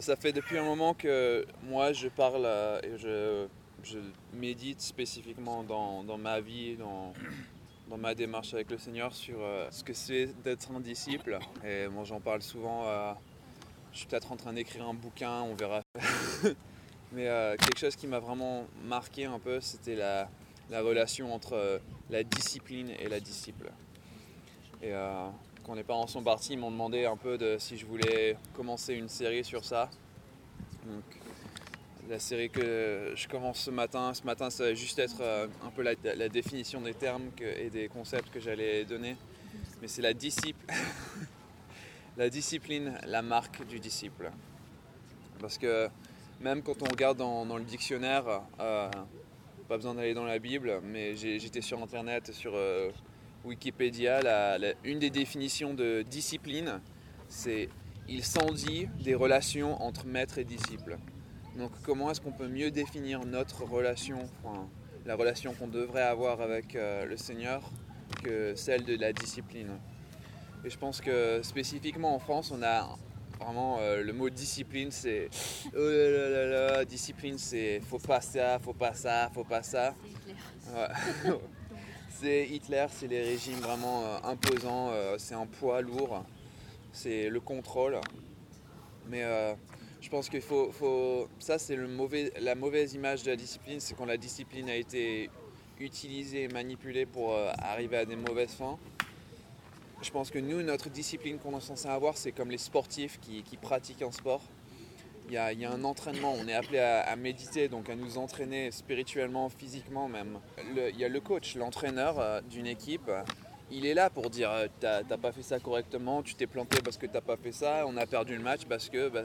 ça fait depuis un moment que moi je parle euh, et je, médite spécifiquement dans, ma vie, dans, ma démarche avec le Seigneur sur euh, ce que c'est d'être un disciple. Et moi j'en parle souvent. Euh, je suis peut-être en train d'écrire un bouquin, on verra. Mais quelque chose qui m'a vraiment marqué un peu, c'était la, la, relation entre la discipline et la disciple. Quand les parents sont partis, ils m'ont demandé un peu de si je voulais commencer une série sur ça. Donc, la série que je commence ce matin, ce matin ça va juste être euh, un peu la, définition des termes et des concepts que j'allais donner. Mais c'est la disciple, la discipline, la marque du disciple. Parce que même quand on regarde dans, le dictionnaire, euh, pas besoin d'aller dans la Bible, mais j'étais sur internet, sur euh, Wikipédia, une des définitions de discipline, c'est il s'en dit des relations entre maître et disciple. Donc comment est-ce qu'on peut mieux définir notre relation, la relation qu'on devrait avoir avec euh, le Seigneur que celle de la discipline? Et je pense que spécifiquement en France, on a vraiment euh, le mot discipline, c'est oh là là là discipline, c'est faut pas ça, faut pas ça, faut pas ça. C'est Hitler, c'est les régimes vraiment euh, imposants, euh, c'est un poids lourd, c'est le contrôle. Mais euh, je pense qu'il faut, faut, Ça, c'est mauvais, la mauvaise image de la discipline, c'est quand la discipline a été utilisée et manipulée pour arriver à des mauvaises fins. Je pense que nous, notre discipline qu'on est censé avoir, c'est comme les sportifs qui pratiquent un sport il y, a, un entraînement, on est appelé à, méditer, donc à nous entraîner spirituellement, physiquement même. il y a le coach, l'entraîneur euh, d'une équipe, il est là pour dire euh, t'as pas fait ça correctement, tu t'es planté parce que t'as pas fait ça, on a perdu le match parce que. Bah,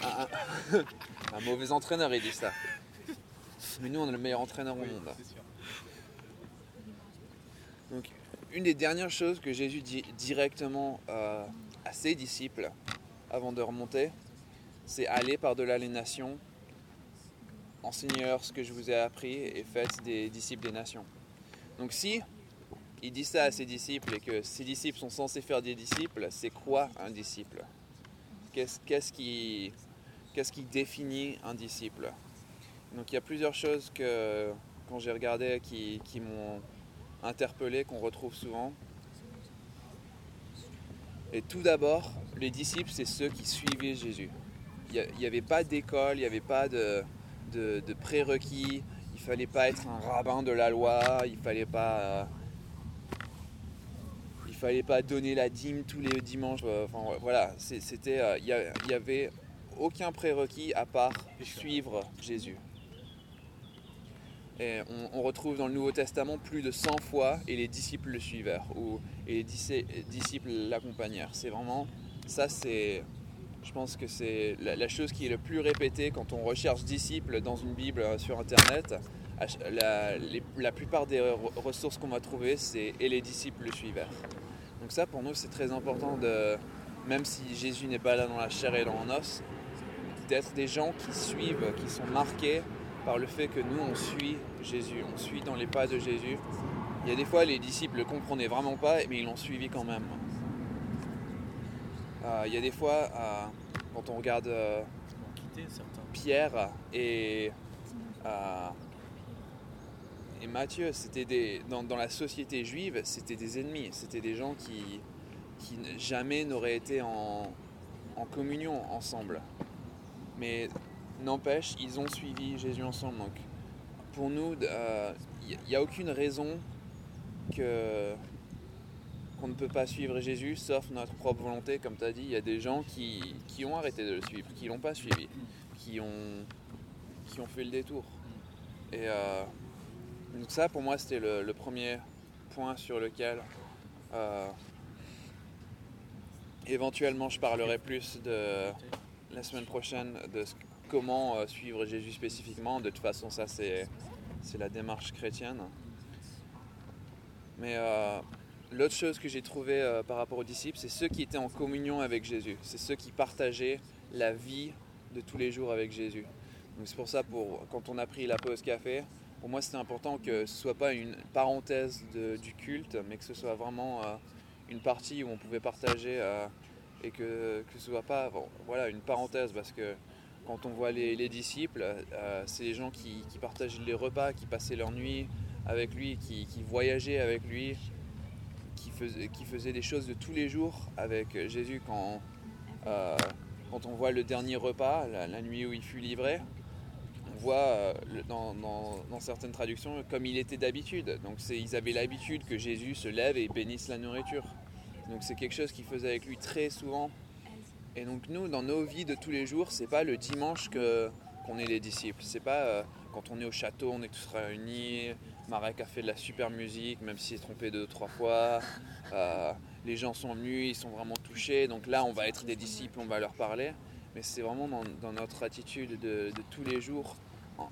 un, mauvais entraîneur, il dit ça. Mais nous, on est le meilleur entraîneur au monde. Donc, une des dernières choses que Jésus dit directement euh, à ses disciples avant de remonter, c'est aller par-delà les nations, enseignez-leur ce que je vous ai appris et faites des disciples des nations. Donc si il dit ça à ses disciples et que ses disciples sont censés faire des disciples, c'est quoi un disciple? Qu'est-ce qui, définit un disciple? Donc il y a plusieurs choses que quand j'ai regardé qui, qui m'ont interpellé, qu'on retrouve souvent. Et tout d'abord, les disciples, c'est ceux qui suivaient Jésus n'y avait pas d'école, il n'y avait pas de, prérequis, il fallait pas être un rabbin de la loi, il fallait euh, il fallait pas donner la dîme tous les dimanches. Euh, voilà, c'était, euh, il n'y avait aucun prérequis à part suivre Jésus. Et on, retrouve dans le Nouveau Testament plus de 100 fois et les disciples le suivèrent ou et les disciples l'accompagnèrent. C'est vraiment ça, c'est je pense que c'est la, chose qui est le plus répétée quand on recherche disciples dans une Bible euh, sur Internet. La, plupart des ressources qu'on va trouver, c'est et les disciples le suivèrent. Donc ça, pour nous, c'est très important de, même si Jésus n'est pas là dans la chair et dans l'os, d'être des gens qui suivent, qui sont marqués par le fait que nous, on suit Jésus, on suit dans les pas de Jésus. Il y a des fois, les disciples ne comprenaient vraiment pas, mais ils l'ont suivi quand même. Euh, il y a des fois, euh, quand on regarde euh, Pierre et, et Matthieu, c'était dans, la société juive, c'était des ennemis, c'était des gens qui, qui jamais n'auraient été en, communion ensemble. Mais n'empêche, ils ont suivi Jésus ensemble. Donc pour nous, il n'y a aucune raison que qu'on ne peut pas suivre Jésus sauf notre propre volonté. Comme tu as dit, il y a des gens qui, ont arrêté de le suivre, qui ne l'ont pas suivi, qui ont, fait le détour. Et euh, donc ça, pour moi, c'était le, premier point sur lequel euh, éventuellement je parlerai plus de la semaine prochaine de comment euh, suivre Jésus spécifiquement. De toute façon, ça, c'est la démarche chrétienne. Mais L'autre chose que j'ai trouvé euh, par rapport aux disciples, c'est ceux qui étaient en communion avec Jésus. C'est ceux qui partageaient la vie de tous les jours avec Jésus. C'est pour ça, pour, quand on a pris la pause café, pour moi c'était important que ce ne soit pas une parenthèse du culte, mais que ce soit vraiment euh, une partie où on pouvait partager euh, et que, que ce soit pas voilà, une parenthèse parce que quand on voit les, disciples, c'est les gens qui, qui, partagent les repas, qui passaient leur nuit avec lui, qui voyageaient avec lui, qui faisaient, des choses de tous les jours avec Jésus quand, euh, quand on voit le dernier repas, la, nuit où il fut livré, on voit euh, dans, dans, certaines traductions comme il était d'habitude. Donc ils avaient l'habitude que Jésus se lève et bénisse la nourriture. Donc c'est quelque chose qu'il faisait avec lui très souvent. Et donc nous, dans nos vies de tous les jours, c'est pas le dimanche que qu'on est les disciples. C'est pas euh, quand on est au château, on est tous réunis. Marek a fait de la super musique, même s'il s'est trompé deux trois fois. Euh, les gens sont venus, ils sont vraiment touchés. Donc là, on va être des disciples, on va leur parler. Mais c'est vraiment dans, notre attitude de, tous les jours, en,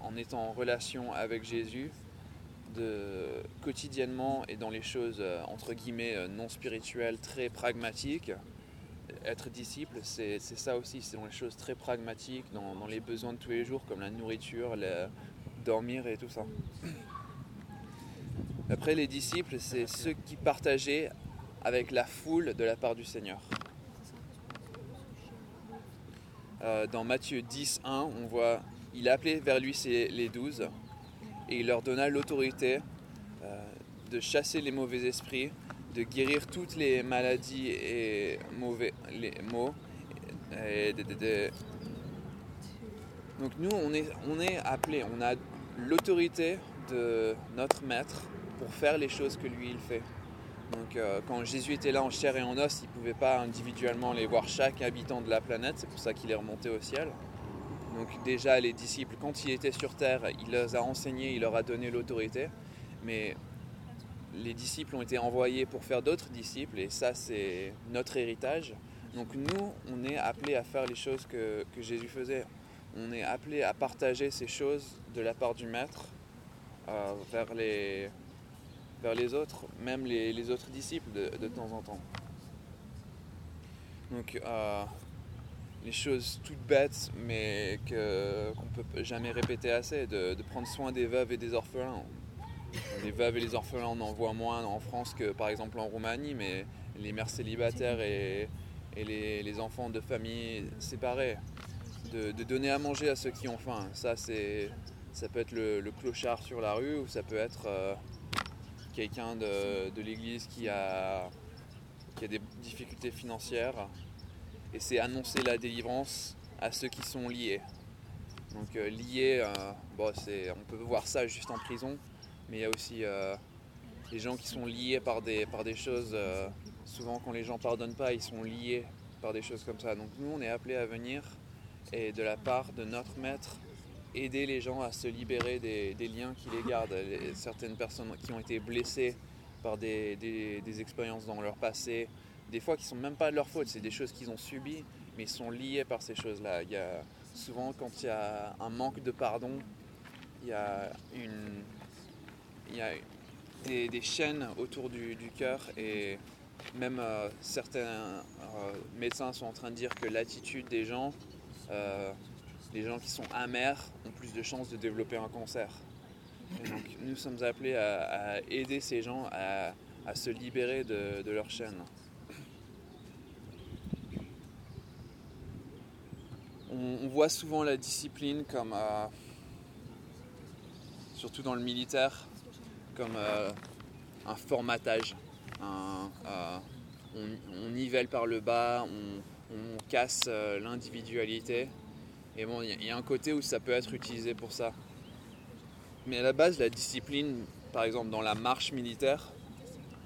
en étant en relation avec Jésus, quotidiennement et dans les choses euh, entre guillemets euh, non spirituelles, très pragmatiques. Être disciple, c'est ça aussi, c'est dans les choses très pragmatiques, dans, les besoins de tous les jours, comme la nourriture, dormir et tout ça. Après, les disciples, c'est ceux qui partageaient avec la foule de la part du Seigneur. Euh, dans Matthieu 10, 1, on voit, il a appelé vers lui les douze et il leur donna l'autorité euh, de chasser les mauvais esprits, de guérir toutes les maladies et mauvais les maux. Donc nous, on est, on est appelé, on a l'autorité de notre maître pour faire les choses que lui il fait. Donc euh, quand Jésus était là en chair et en os, il ne pouvait pas individuellement aller voir chaque habitant de la planète, c'est pour ça qu'il est remonté au ciel. Donc déjà les disciples, quand il était sur terre, il les a enseignés, il leur a donné l'autorité. Mais les disciples ont été envoyés pour faire d'autres disciples et ça c'est notre héritage. Donc nous, on est appelés à faire les choses que, Jésus faisait. On est appelés à partager ces choses de la part du Maître euh, vers, les, vers les autres, même les, autres disciples de, temps en temps. Donc euh, les choses toutes bêtes, mais qu'on ne peut jamais répéter assez, de, prendre soin des veuves et des orphelins. Les veuves et les orphelins, on en voit moins en France que par exemple en Roumanie, mais les mères célibataires et, les, enfants de familles séparées, de, donner à manger à ceux qui ont faim, ça, ça peut être le, clochard sur la rue ou ça peut être euh, quelqu'un de, l'église qui a, qui a des difficultés financières et c'est annoncer la délivrance à ceux qui sont liés. Donc euh, liés, euh, bon, on peut voir ça juste en prison, mais il y a aussi euh, les gens qui sont liés par des, par des choses, souvent quand les gens ne pardonnent pas, ils sont liés par des choses comme ça. Donc nous, on est appelés à venir et de la part de notre maître, aider les gens à se libérer des, liens qui les gardent. certaines personnes qui ont été blessées par des, expériences dans leur passé, des fois qui sont même pas de leur faute, c'est des choses qu'ils ont subies, mais ils sont liés par ces choses-là. Il y a souvent quand il y a un manque de pardon, il y a une, il y a des, chaînes autour du, cœur et même euh, certains euh, médecins sont en train de dire que l'attitude des gens, euh, les gens qui sont amers, ont plus de chances de développer un cancer. donc nous sommes appelés à, aider ces gens à, se libérer de, leur chaîne. on, voit souvent la discipline comme, euh, surtout dans le militaire, comme euh, un formatage. Euh, on, nivelle par le bas, on, casse l'individualité. Et bon, il y, a un côté où ça peut être utilisé pour ça. Mais à la base, la discipline, par exemple dans la marche militaire,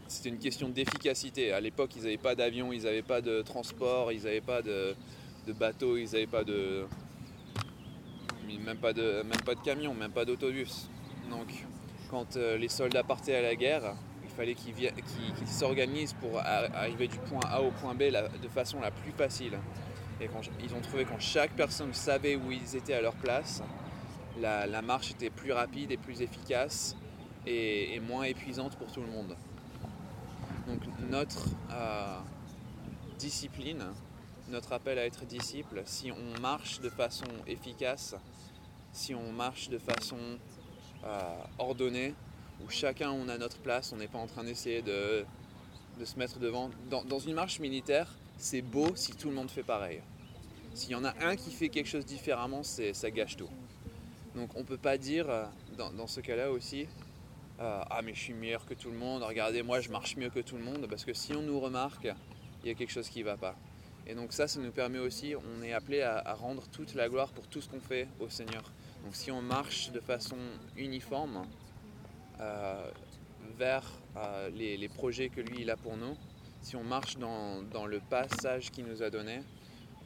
c'était une question d'efficacité. À l'époque, ils n'avaient pas d'avion, ils n'avaient pas de transport, ils n'avaient pas de, bateaux, ils n'avaient pas de. Même pas de, même pas de camion, même pas d'autobus. Donc, quand euh, les soldats partaient à la guerre, il fallait qu'ils s'organisent pour arriver du point A au point B de façon la plus facile. Et ils ont trouvé quand chaque personne savait où ils étaient à leur place, la, marche était plus rapide et plus efficace et, moins épuisante pour tout le monde. Donc notre euh, discipline, notre appel à être disciple, si on marche de façon efficace, si on marche de façon euh, ordonnée, où chacun on a notre place, on n'est pas en train d'essayer de, se mettre devant. Dans, une marche militaire, c'est beau si tout le monde fait pareil. S'il y en a un qui fait quelque chose différemment, ça gâche tout. Donc on ne peut pas dire euh, dans, ce cas-là aussi, euh, ah mais je suis meilleur que tout le monde, regardez moi je marche mieux que tout le monde, parce que si on nous remarque, il y a quelque chose qui ne va pas. Et donc ça, ça nous permet aussi, on est appelé à, rendre toute la gloire pour tout ce qu'on fait au Seigneur. Donc si on marche de façon uniforme euh, vers les, projets que lui il a pour nous, si on marche dans, le passage qu'il nous a donné,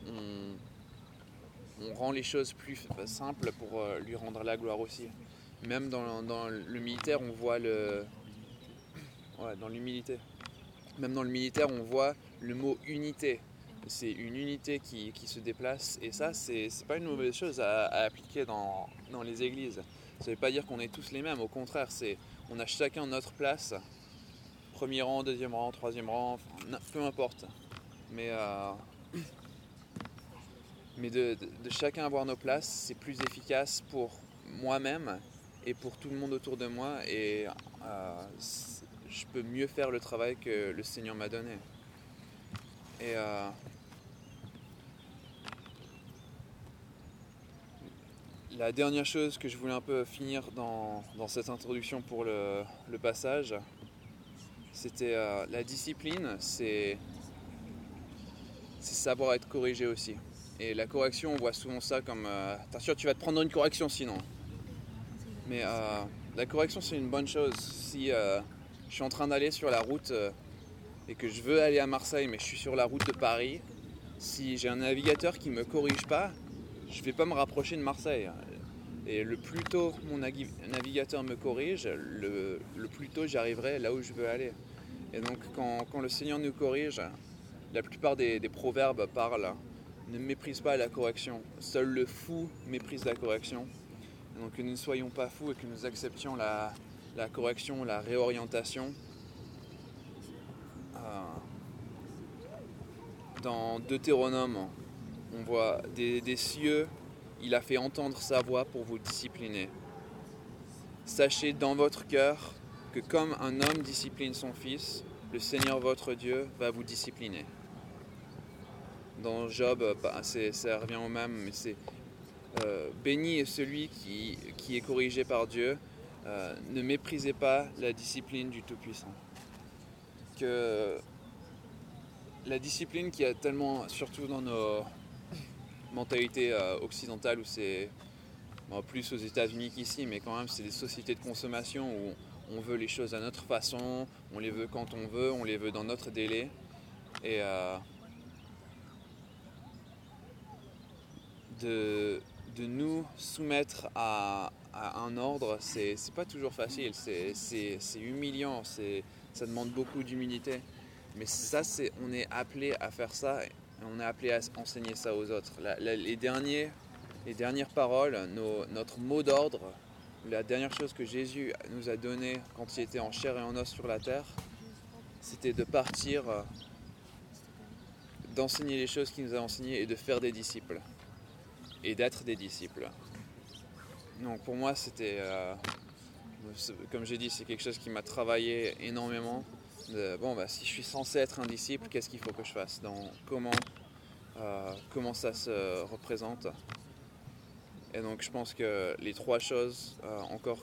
on, rend les choses plus simples pour euh, lui rendre la gloire aussi. Même dans, le militaire, on voit le. Dans l'humilité. Même dans le militaire, on voit le mot unité. C'est une unité qui, se déplace et ça, c'est pas une mauvaise chose à, appliquer dans, les églises. Ça veut pas dire qu'on est tous les mêmes, au contraire, on a chacun notre place premier rang, deuxième rang, troisième rang, peu importe. Mais, euh, mais de, chacun avoir nos places, c'est plus efficace pour moi-même et pour tout le monde autour de moi. Et euh, je peux mieux faire le travail que le Seigneur m'a donné. Et euh, la dernière chose que je voulais un peu finir dans, cette introduction pour le passage, c'était euh, la discipline, c'est savoir être corrigé aussi. Et la correction, on voit souvent ça comme euh, sûr tu vas te prendre une correction sinon. Mais euh, la correction, c'est une bonne chose. Si je suis en train d'aller sur la route et que je veux aller à Marseille, mais je suis sur la route de Paris, si j'ai un navigateur qui ne me corrige pas, je ne vais pas me rapprocher de Marseille. Et le plus tôt mon navigateur me corrige, le, plus tôt j'arriverai là où je veux aller. Et donc quand, le Seigneur nous corrige, la plupart des, proverbes parlent ne méprise pas la correction. Seul le fou méprise la correction. donc que nous ne soyons pas fous et que nous acceptions la, correction, la réorientation. Euh, dans Deutéronome, on voit des cieux il a fait entendre sa voix pour vous discipliner. Sachez dans votre cœur que comme un homme discipline son fils, le Seigneur votre Dieu va vous discipliner. Dans Job, bah, ça revient au même, mais c'est euh, béni est celui qui, est corrigé par Dieu. Euh, ne méprisez pas la discipline du Tout-Puissant. Que la discipline qui a tellement, surtout dans nos, mentalité euh, occidentale où c'est plus aux États-Unis qu'ici, mais quand même c'est des sociétés de consommation où on veut les choses à notre façon, on les veut quand on veut, on les veut dans notre délai. Et de, nous soumettre à, un ordre, c'est pas toujours facile, c'est humiliant, ça demande beaucoup d'humilité. Mais ça, on est appelé à faire ça on est appelé à enseigner ça aux autres. les, derniers, les dernières paroles, notre mot d'ordre, la dernière chose que Jésus nous a donnée quand il était en chair et en os sur la terre, c'était de partir, euh, d'enseigner les choses qu'il nous a enseignées et de faire des disciples. Et d'être des disciples. Donc pour moi, c'était, euh, comme j'ai dit, c'est quelque chose qui m'a travaillé énormément. Bon, bah, si je suis censé être un disciple, qu'est-ce qu'il faut que je fasse? Comment, euh, comment ça se représente? Et donc, je pense que les trois choses euh, encore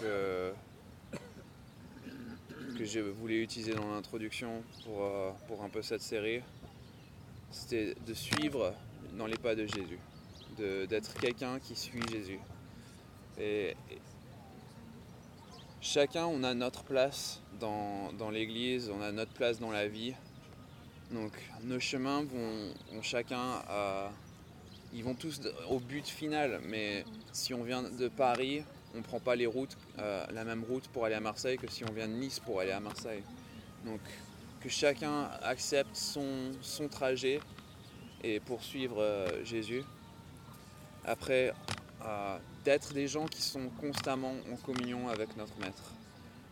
que, que je voulais utiliser dans l'introduction pour, pour un peu cette série, c'était de suivre dans les pas de Jésus, d'être quelqu'un qui suit Jésus. et chacun, on a notre place dans, l'Église, on a notre place dans la vie. Donc nos chemins vont, chacun ils vont tous au but final. Mais si on vient de Paris, on ne prend pas les routes, euh, la même route pour aller à Marseille que si on vient de Nice pour aller à Marseille. Donc que chacun accepte son, trajet et poursuivre euh, Jésus. Après, d'être des gens qui sont constamment en communion avec notre Maître.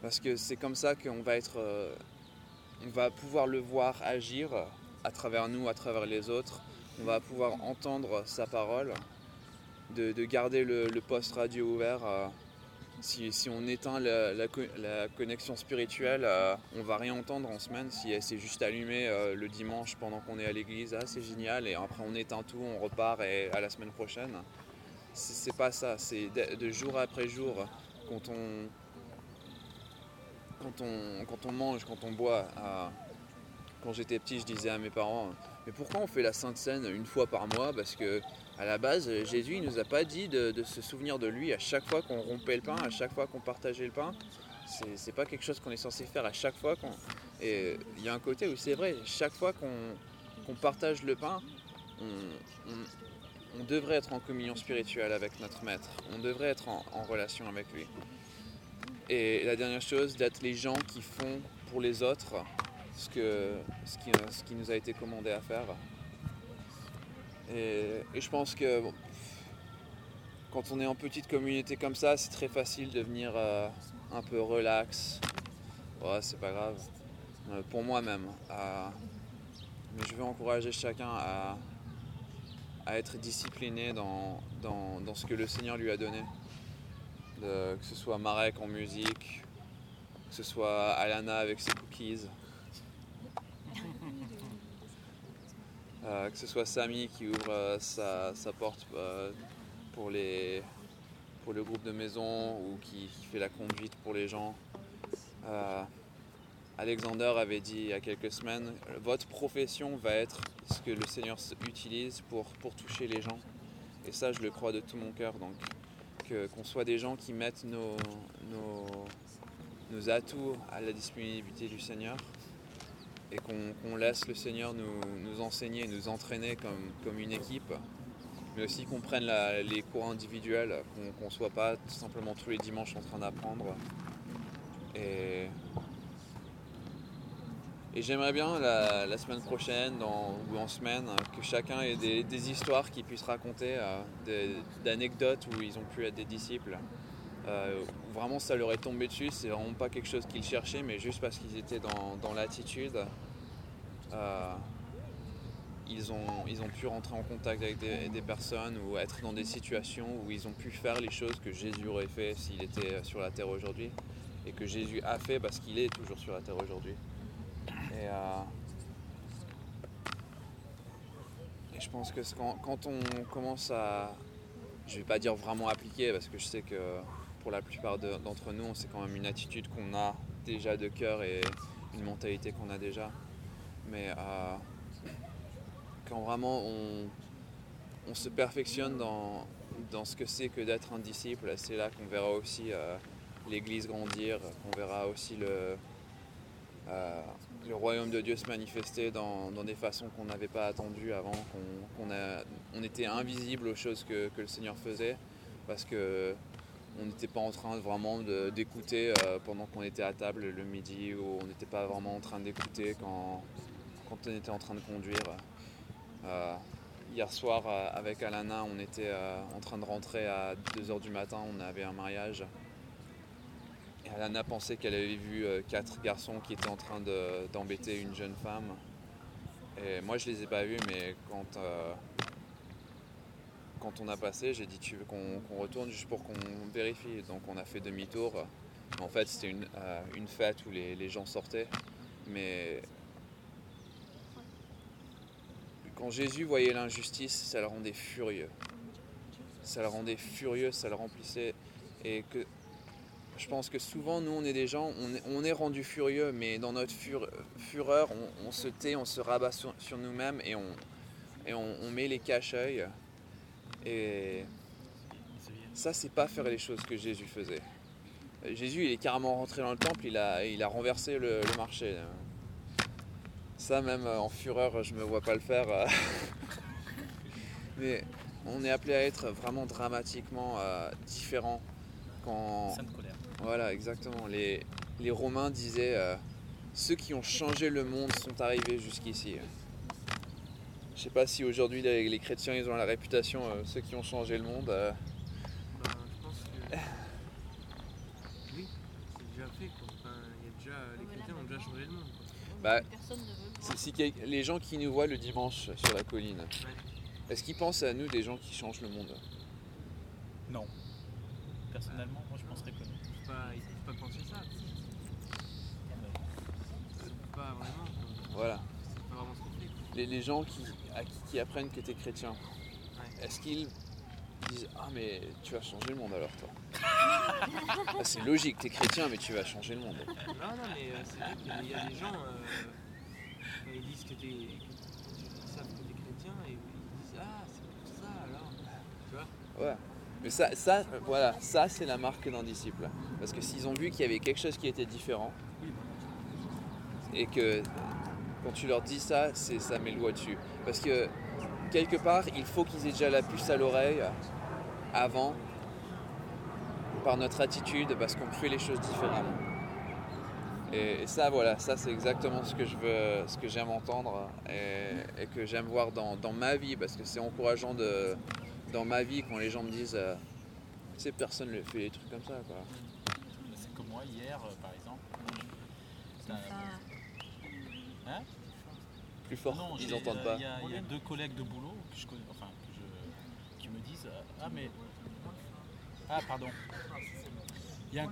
Parce que c'est comme ça qu'on va être, euh, on va pouvoir le voir agir à travers nous, à travers les autres. On va pouvoir entendre sa parole, de, garder le, poste radio ouvert euh, si, on éteint la, la co- la connexion spirituelle, euh, on va rien entendre en semaine. Si s'est juste allumée euh, le dimanche pendant qu'on est à l'église, ah, c'est génial. Et après on éteint tout, on repart et à la semaine prochaine. C'est c'est pas ça. C'est de, jour après jour quand on, quand on, quand on mange, quand on boit. euh, quand j'étais petit, je disais à mes parents, mais pourquoi on fait la Sainte Seine une fois par mois? Parce que à la base, Jésus, il nous a pas dit de, se souvenir de lui à chaque fois qu'on rompait le pain, à chaque fois qu'on partageait le pain. C'est- pas quelque chose qu'on est censé faire à chaque fois qu'on. Et il y a un côté où c'est vrai, chaque fois qu'on partage le pain, on, devrait être en communion spirituelle avec notre Maître. On devrait être en relation avec lui. Et la dernière chose, d'être les gens qui font pour les autres ce, que, qui, nous a été commandé à faire. Et, je pense que quand on est en petite communauté comme ça, c'est très facile de venir euh, un peu relax. Ouais, c'est pas grave. Euh, pour moi-même. mais je veux encourager chacun à, être discipliné dans, ce que le Seigneur lui a donné. Que ce soit Marek en musique, que ce soit Alana avec ses cookies, euh, que ce soit Samy qui ouvre euh, sa, porte euh, pour, le groupe de maison ou qui, fait la conduite pour les gens. Euh, Alexander avait dit il y a quelques semaines, votre profession va être ce que le Seigneur utilise pour, toucher les gens. Et ça, je le crois de tout mon cœur. Donc, qu'on soit des gens qui mettent nos atouts à la disponibilité du Seigneur et qu'on laisse le Seigneur nous, enseigner, nous entraîner comme, une équipe, mais aussi qu'on prenne les cours individuels, qu'on ne soit pas simplement tous les dimanches en train d'apprendre. Et, j'aimerais bien la, semaine prochaine ou en semaine que chacun ait des, histoires qu'il puisse raconter, euh, d'anecdotes où ils ont pu être des disciples. Euh, vraiment ça leur est tombé dessus, c'est vraiment pas quelque chose qu'ils cherchaient, mais juste parce qu'ils étaient dans, dans l'attitude, euh, ils, ont, ils ont pu rentrer en contact avec des, personnes ou être dans des situations où ils ont pu faire les choses que Jésus aurait fait s'il était sur la terre aujourd'hui et que Jésus a fait parce qu'il est toujours sur la terre aujourd'hui. Et, euh, je pense que quand on commence à, je vais pas dire vraiment appliquer parce que je sais que pour la plupart de- d'entre nous, c'est quand même une attitude qu'on a déjà de cœur et une mentalité qu'on a déjà. Mais euh, quand vraiment on, se perfectionne dans, ce que c'est que d'être un disciple, c'est là qu'on verra aussi euh, l'Église grandir, qu'on verra aussi le, euh, royaume de Dieu se manifester dans, des façons qu'on n'avait pas attendues avant, qu'on était invisible aux choses que, que le Seigneur faisait parce que on n'était pas en train vraiment d'écouter euh, pendant qu'on était à table le midi ou on n'était pas vraiment en train d'écouter quand, on était en train de conduire. Euh, hier soir euh, avec Alana, on était en train de rentrer à 2h du matin, on avait un mariage. Et Alana pensait qu'elle avait vu quatre garçons qui étaient en train de- d'embêter une jeune femme. Et moi je les ai pas vus, mais quand, quand on a passé, j'ai dit tu veux qu'on retourne juste pour qu'on vérifie. Donc on a fait demi-tour. En fait c'était une, euh, fête où les, gens sortaient. Mais quand Jésus voyait l'injustice, ça le rendait furieux. Ça le rendait furieux, ça le remplissait. Et que je pense que souvent, nous, on est des gens, on est, on est rendu furieux, mais dans notre fur- fureur, on, se tait, on se rabat sur, nous-mêmes et, on met les cache-œils. Et ça, c'est pas faire les choses que Jésus faisait. Jésus, il est carrément rentré dans le temple, il a, il a renversé le, le marché. Ça, même euh, en fureur, je me vois pas le faire. euh. Mais on est appelé à être vraiment dramatiquement euh, différent. Quand... Sainte colère. Voilà, exactement. Les, les Romains disaient euh, ceux qui ont changé le monde sont arrivés jusqu'ici. Je sais pas si aujourd'hui les, les chrétiens ils ont la réputation euh, ceux qui ont changé le monde. euh, Ben, je pense que. Oui, c'est déjà fait quoi. Enfin, il y a déjà, les chrétiens ont déjà changé le monde. Quoi. Bah, Personne ne veut le si, les gens qui nous voient le dimanche sur la colline, est-ce qu'ils pensent à nous des gens qui changent le monde? Non. personnellement, moi je penserais que non. Ils peuvent pas, ils peuvent pas penser ça. Ils peuvent pas vraiment. quoi. Voilà. C'est pas vraiment ce qu'on fait. quoi. Les, les gens qui, à qui, qui apprennent que tu es chrétien, Ouais. est-ce qu'ils disent Ah, mais tu vas changer le monde alors, toi? Ah, C'est logique, tu es chrétien, mais tu vas changer le monde. Non, non, mais euh, c'est vrai qu'il y a- il y, a des gens, euh, ils disent que que t'es chrétien et ils disent Ah, c'est pour ça alors. Tu vois Ouais. Mais ça, ça euh, voilà, ça c'est la marque d'un disciple. Parce que s'ils ont vu qu'il y avait quelque chose qui était différent, et que quand tu leur dis ça, c'est ça met le doigt dessus. Parce que quelque part, il faut qu'ils aient déjà la puce à l'oreille avant, par notre attitude, parce qu'on fait les choses différemment. Et, et ça, voilà, ça c'est exactement ce que je veux, ce que j'aime entendre et, et que j'aime voir dans, dans ma vie, parce que c'est encourageant de, dans ma vie quand les gens me disent, euh, tu sais, personne ne fait des trucs comme ça, quoi. C'est comme moi hier, euh, par exemple. T'as- Hein Plus fort, Non, ils n'entendent pas. Il y, a- il y a deux collègues de boulot que je connais, enfin, que je, qui me disent euh, Ah, mais. Ah, pardon. Il y a un